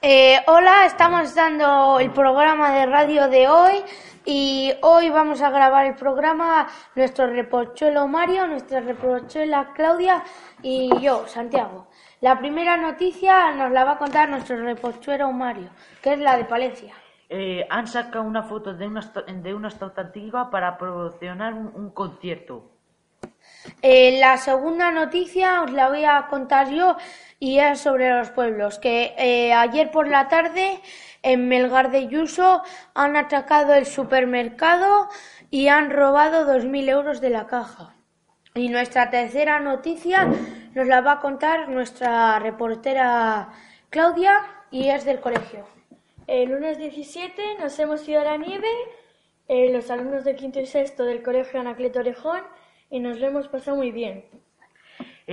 Eh, hola, estamos dando el programa de radio de hoy y hoy vamos a grabar el programa nuestro repochuelo Mario, nuestra repochuela Claudia y yo, Santiago. La primera noticia nos la va a contar nuestro repochuelo Mario, que es la de Palencia. Eh, han sacado una foto de una, de una antigua para promocionar un, concierto. Eh, la segunda noticia os la voy a contar yo y es sobre los pueblos, que eh, ayer por la tarde en Melgar de Yuso han atacado el supermercado y han robado 2.000 euros de la caja. Y nuestra tercera noticia nos la va a contar nuestra reportera Claudia y es del colegio. El lunes 17 nos hemos ido a la nieve, eh, los alumnos de quinto y sexto del colegio Anacleto Orejón, y nos lo hemos pasado muy bien.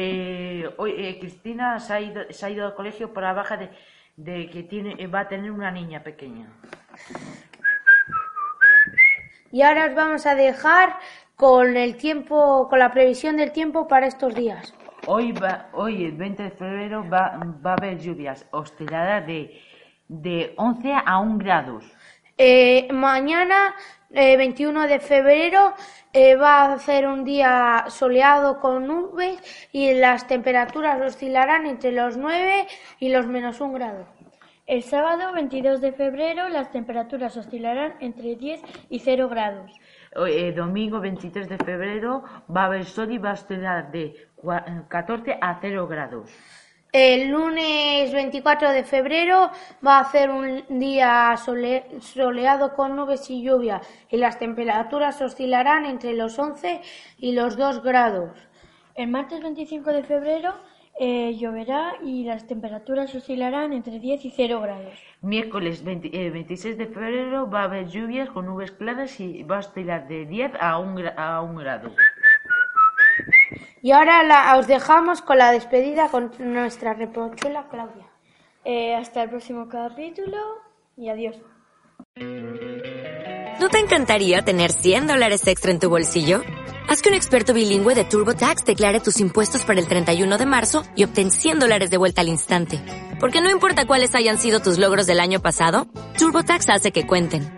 Eh, hoy eh, Cristina se ha, ido, se ha, ido, al colegio por la baja de, de que tiene, va a tener una niña pequeña. Y ahora os vamos a dejar con el tiempo, con la previsión del tiempo para estos días. Hoy, va, hoy el 20 de febrero, va, va a haber lluvias, oscilará de, de 11 a 1 grados. Eh, mañana, eh, 21 de febrero, eh, va a hacer un día soleado con nubes y las temperaturas oscilarán entre los 9 y los menos 1 grado. El sábado 22 de febrero las temperaturas oscilarán entre 10 y 0 grados. El domingo 23 de febrero va a haber sol y va a oscilar de 14 a 0 grados. El lunes 24 de febrero va a hacer un día soleado con nubes y lluvia y las temperaturas oscilarán entre los 11 y los 2 grados. El martes 25 de febrero eh, lloverá y las temperaturas oscilarán entre 10 y 0 grados. Miércoles 26 eh, de febrero va a haber lluvias con nubes claras y va a oscilar de 10 a 1, a 1 grado. Y ahora la, os dejamos con la despedida con nuestra reprochuela Claudia. Eh, hasta el próximo capítulo y adiós. ¿No te encantaría tener 100 dólares extra en tu bolsillo? Haz que un experto bilingüe de TurboTax declare tus impuestos para el 31 de marzo y obtén 100 dólares de vuelta al instante. Porque no importa cuáles hayan sido tus logros del año pasado, TurboTax hace que cuenten.